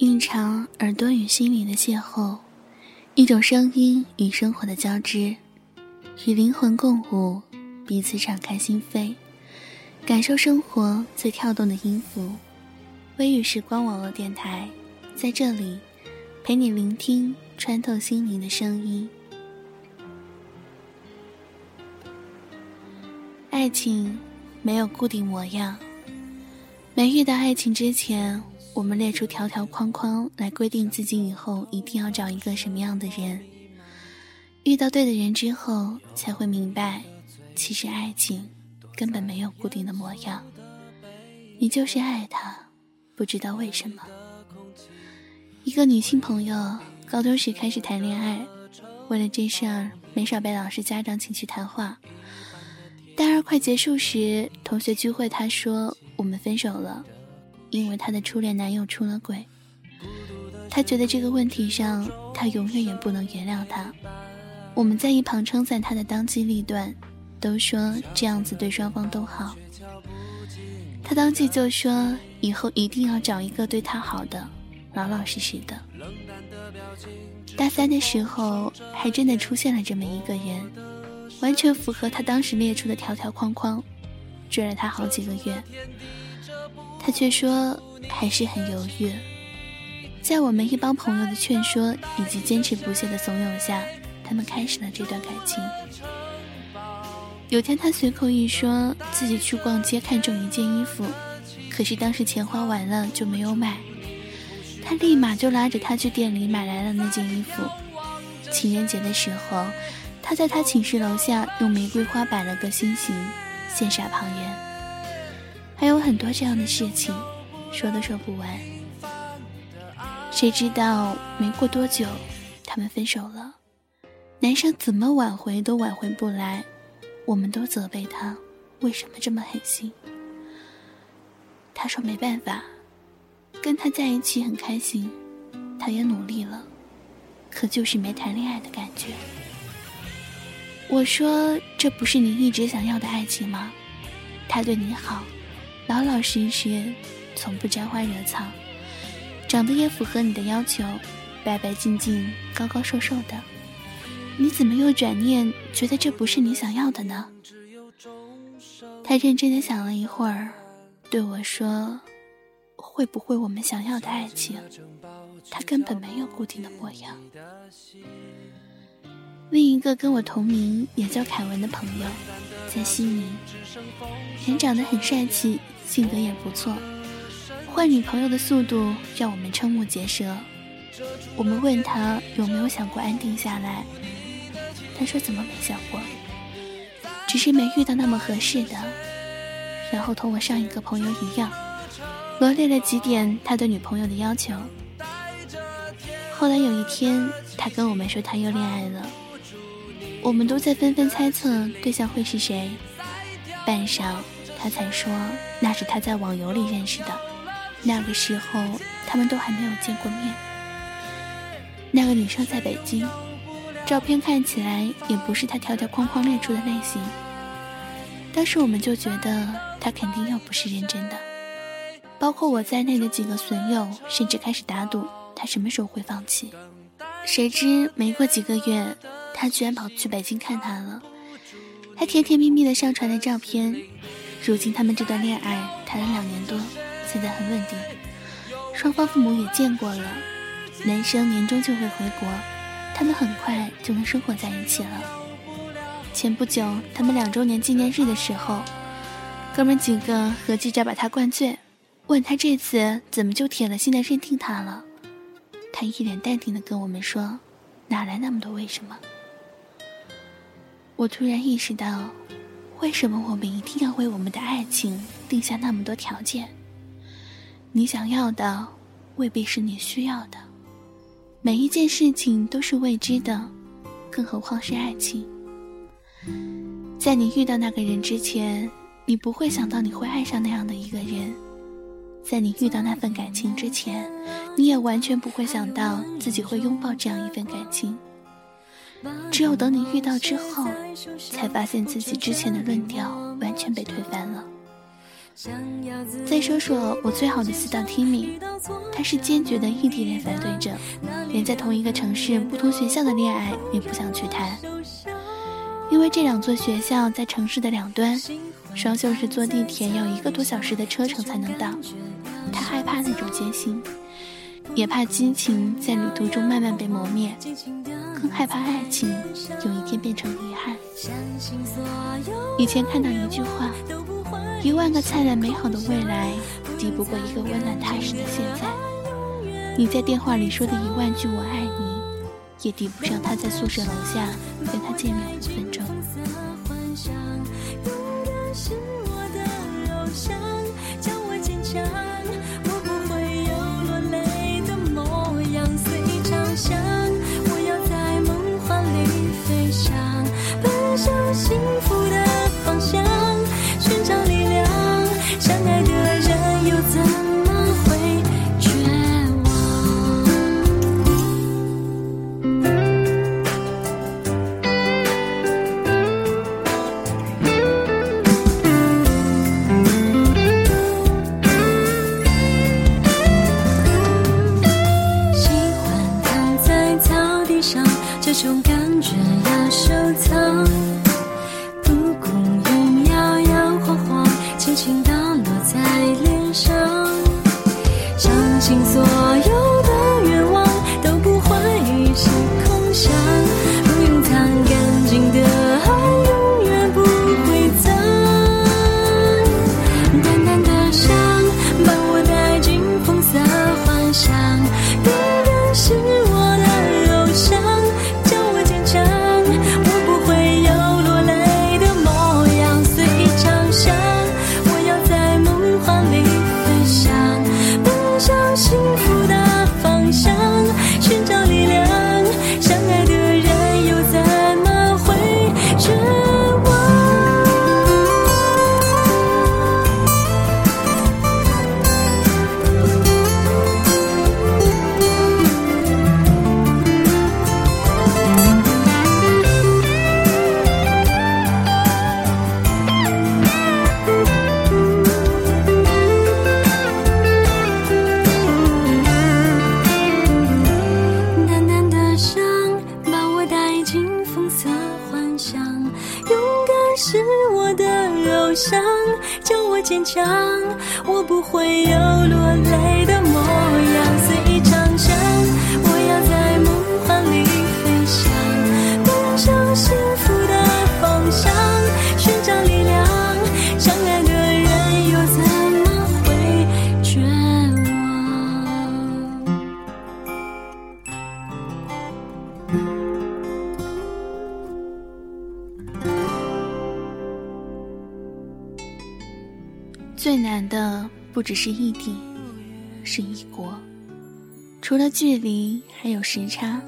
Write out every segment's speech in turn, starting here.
一场耳朵与心灵的邂逅，一种声音与生活的交织，与灵魂共舞，彼此敞开心扉，感受生活最跳动的音符。微雨时光网络电台，在这里陪你聆听穿透心灵的声音。爱情没有固定模样，没遇到爱情之前。我们列出条条框框来规定自己以后一定要找一个什么样的人。遇到对的人之后，才会明白，其实爱情根本没有固定的模样。你就是爱他，不知道为什么。一个女性朋友高中时开始谈恋爱，为了这事儿没少被老师家长请去谈话。大二快结束时，同学聚会，她说我们分手了。因为她的初恋男友出了轨，她觉得这个问题上，她永远也不能原谅他。我们在一旁称赞她的当机立断，都说这样子对双方都好。她当即就说以后一定要找一个对她好的，老老实实的。大三的时候，还真的出现了这么一个人，完全符合她当时列出的条条框框，追了她好几个月。他却说还是很犹豫，在我们一帮朋友的劝说以及坚持不懈的怂恿下，他们开始了这段感情。有天他随口一说自己去逛街看中一件衣服，可是当时钱花完了就没有买，他立马就拉着他去店里买来了那件衣服。情人节的时候，他在他寝室楼下用玫瑰花摆了个心形，羡煞旁人。还有很多这样的事情，说都说不完。谁知道没过多久，他们分手了。男生怎么挽回都挽回不来，我们都责备他为什么这么狠心。他说没办法，跟他在一起很开心，他也努力了，可就是没谈恋爱的感觉。我说这不是你一直想要的爱情吗？他对你好。老老实实，从不沾花惹草，长得也符合你的要求，白白净净、高高瘦瘦的，你怎么又转念觉得这不是你想要的呢？他认真的想了一会儿，对我说：“会不会我们想要的爱情，它根本没有固定的模样？”另一个跟我同名，也叫凯文的朋友，在悉尼，人长得很帅气。性格也不错，换女朋友的速度让我们瞠目结舌。我们问他有没有想过安定下来，他说怎么没想过，只是没遇到那么合适的。然后同我上一个朋友一样，罗列了几点他对女朋友的要求。后来有一天，他跟我们说他又恋爱了，我们都在纷纷猜测对象会是谁。半晌。他才说那是他在网游里认识的，那个时候他们都还没有见过面。那个女生在北京，照片看起来也不是他条条框框列出的类型。当时我们就觉得他肯定又不是认真的，包括我在内的几个损友甚至开始打赌他什么时候会放弃。谁知没过几个月，他居然跑去北京看他了，还甜甜蜜蜜的上传了照片。如今他们这段恋爱谈了两年多，现在很稳定，双方父母也见过了。男生年终就会回国，他们很快就能生活在一起了。前不久他们两周年纪念日的时候，哥们几个合计着把他灌醉，问他这次怎么就铁了心的认定他了。他一脸淡定的跟我们说：“哪来那么多为什么？”我突然意识到。为什么我们一定要为我们的爱情定下那么多条件？你想要的未必是你需要的，每一件事情都是未知的，更何况是爱情。在你遇到那个人之前，你不会想到你会爱上那样的一个人；在你遇到那份感情之前，你也完全不会想到自己会拥抱这样一份感情。只有等你遇到之后，才发现自己之前的论调完全被推翻了。再说说我最好的死党 Timmy，他是坚决的异地恋反对者，连在同一个城市不同学校的恋爱也不想去谈，因为这两座学校在城市的两端，双休日坐地铁要一个多小时的车程才能到，他害怕那种艰辛，也怕激情在旅途中慢慢被磨灭，更害怕爱情有一天变成遗憾。以前看到一句话。一万个灿烂美好的未来，抵不过一个温暖踏实的现在。你在电话里说的一万句“我爱你”，也抵不上他在宿舍楼下跟他见面五分钟。坚 종가 寻找力量。相爱的人又怎么会绝望最难的不只是异地，是异国。除了距离，还有时差。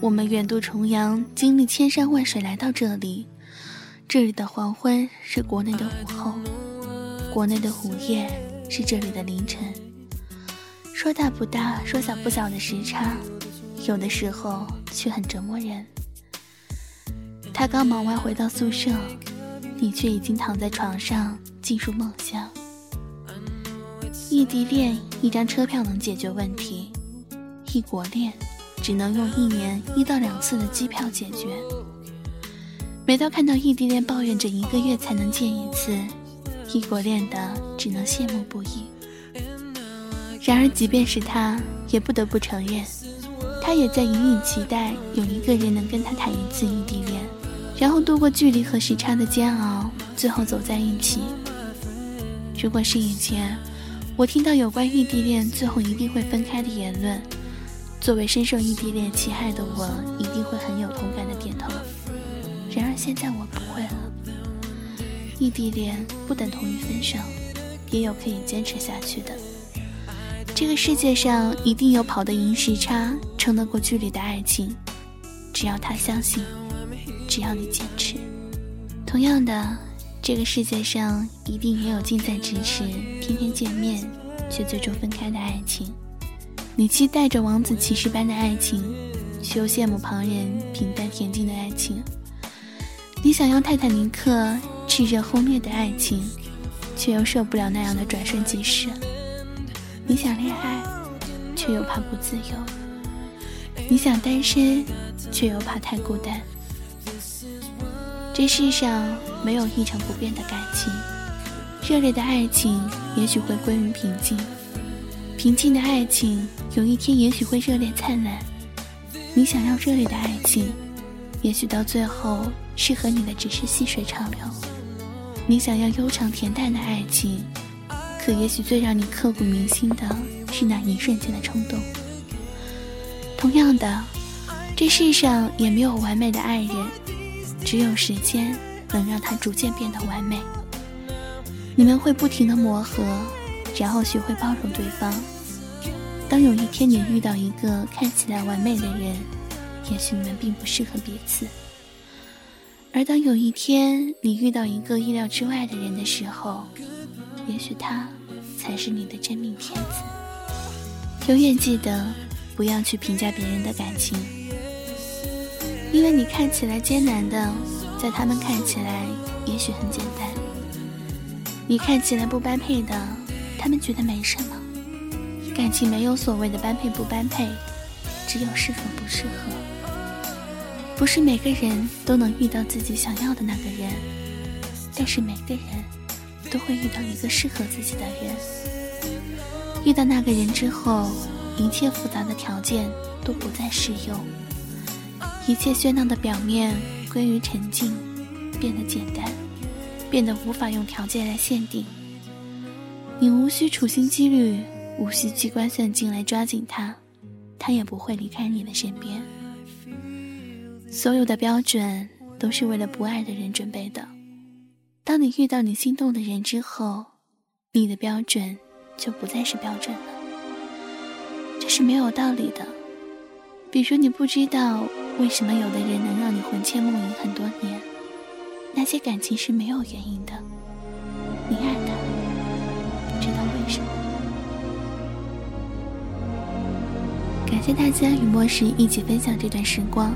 我们远渡重洋，经历千山万水来到这里。这里的黄昏是国内的午后，国内的午夜是这里的凌晨。说大不大，说小不小的时差，有的时候却很折磨人。他刚忙完回到宿舍。你却已经躺在床上进入梦乡。异地恋一张车票能解决问题，异国恋只能用一年一到两次的机票解决。每当看到异地恋抱怨着一个月才能见一次，异国恋的只能羡慕不已。然而，即便是他，也不得不承认，他也在隐隐期待有一个人能跟他谈一次异地恋。然后度过距离和时差的煎熬，最后走在一起。如果是以前，我听到有关异地恋最后一定会分开的言论，作为深受异地恋侵害的我，一定会很有同感的点头。然而现在我不会了。异地恋不等同于分手，也有可以坚持下去的。这个世界上一定有跑得赢时差、撑得过距离的爱情，只要他相信。只要你坚持，同样的，这个世界上一定也有近在咫尺、天天见面却最终分开的爱情。你期待着王子骑士般的爱情，却又羡慕旁人平淡恬静的爱情。你想要泰坦尼克炽热轰烈的爱情，却又受不了那样的转瞬即逝。你想恋爱，却又怕不自由；你想单身，却又怕太孤单。这世上没有一成不变的感情，热烈的爱情也许会归于平静，平静的爱情有一天也许会热烈灿烂。你想要热烈的爱情，也许到最后适合你的只是细水长流；你想要悠长恬淡的爱情，可也许最让你刻骨铭心的是那一瞬间的冲动。同样的，这世上也没有完美的爱人。只有时间能让它逐渐变得完美。你们会不停的磨合，然后学会包容对方。当有一天你遇到一个看起来完美的人，也许你们并不适合彼此。而当有一天你遇到一个意料之外的人的时候，也许他才是你的真命天子。永远记得，不要去评价别人的感情。因为你看起来艰难的，在他们看起来也许很简单；你看起来不般配的，他们觉得没什么。感情没有所谓的般配不般配，只有适合不适合。不是每个人都能遇到自己想要的那个人，但是每个人都会遇到一个适合自己的人。遇到那个人之后，一切复杂的条件都不再适用。一切喧闹的表面归于沉静，变得简单，变得无法用条件来限定。你无需处心积虑，无需机关算尽来抓紧他，他也不会离开你的身边。所有的标准都是为了不爱的人准备的。当你遇到你心动的人之后，你的标准就不再是标准了。这是没有道理的。比如你不知道。为什么有的人能让你魂牵梦萦很多年？那些感情是没有原因的。你爱他，不知道为什么。感谢大家与莫石一起分享这段时光。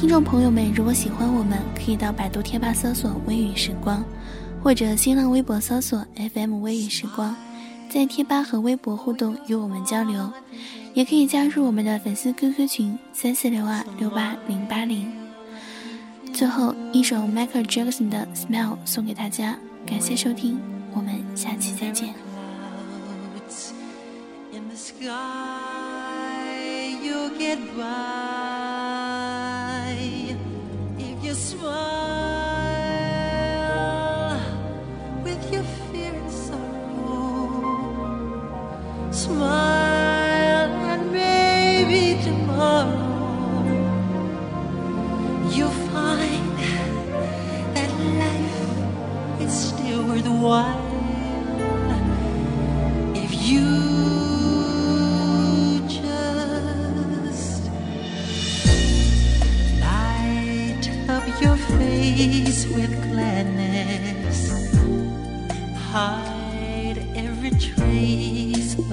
听众朋友们，如果喜欢我们，可以到百度贴吧搜索“微雨时光”，或者新浪微博搜索 “FM 微雨时光”，在贴吧和微博互动，与我们交流。也可以加入我们的粉丝 QQ 群三四六二六八零八零。最后一首 Michael Jackson 的《Smile》送给大家，感谢收听，我们下期再见。smile and maybe tomorrow. You'll find that life is still worthwhile if you just light up your face with gladness. Hide every trace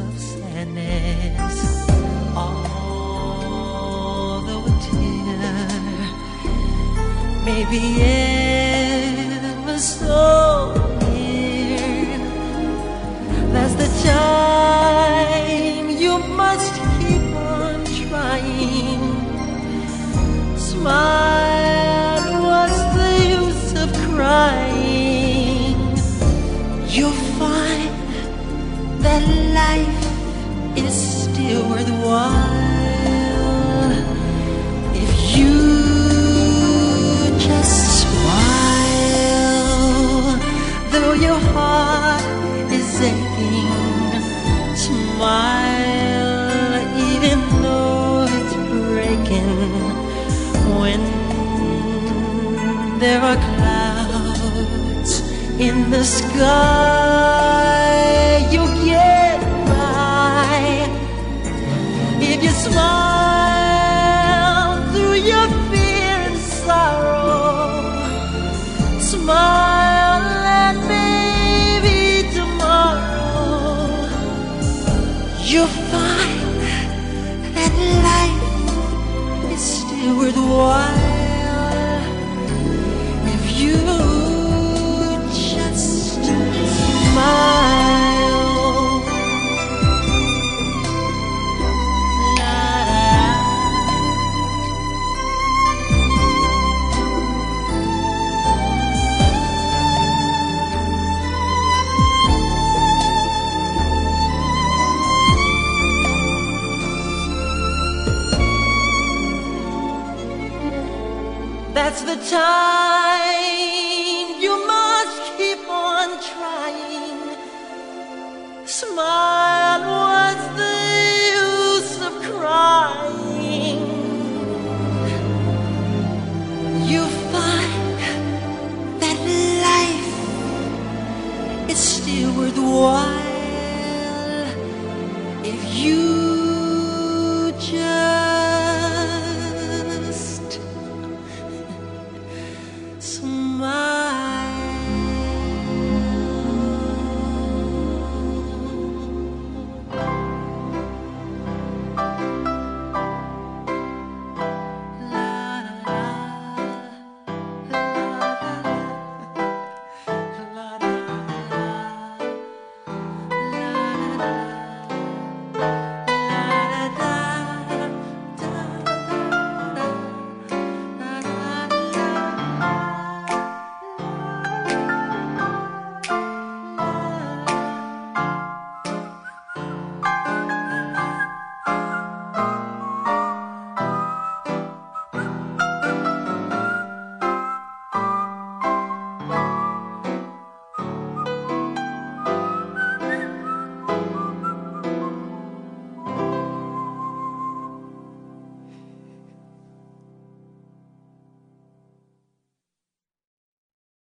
loves and is although a tear maybe it was so near that's the time you must keep on trying. Smile. There are clouds in the sky, you'll get by. If you smile worthwhile. That's the time.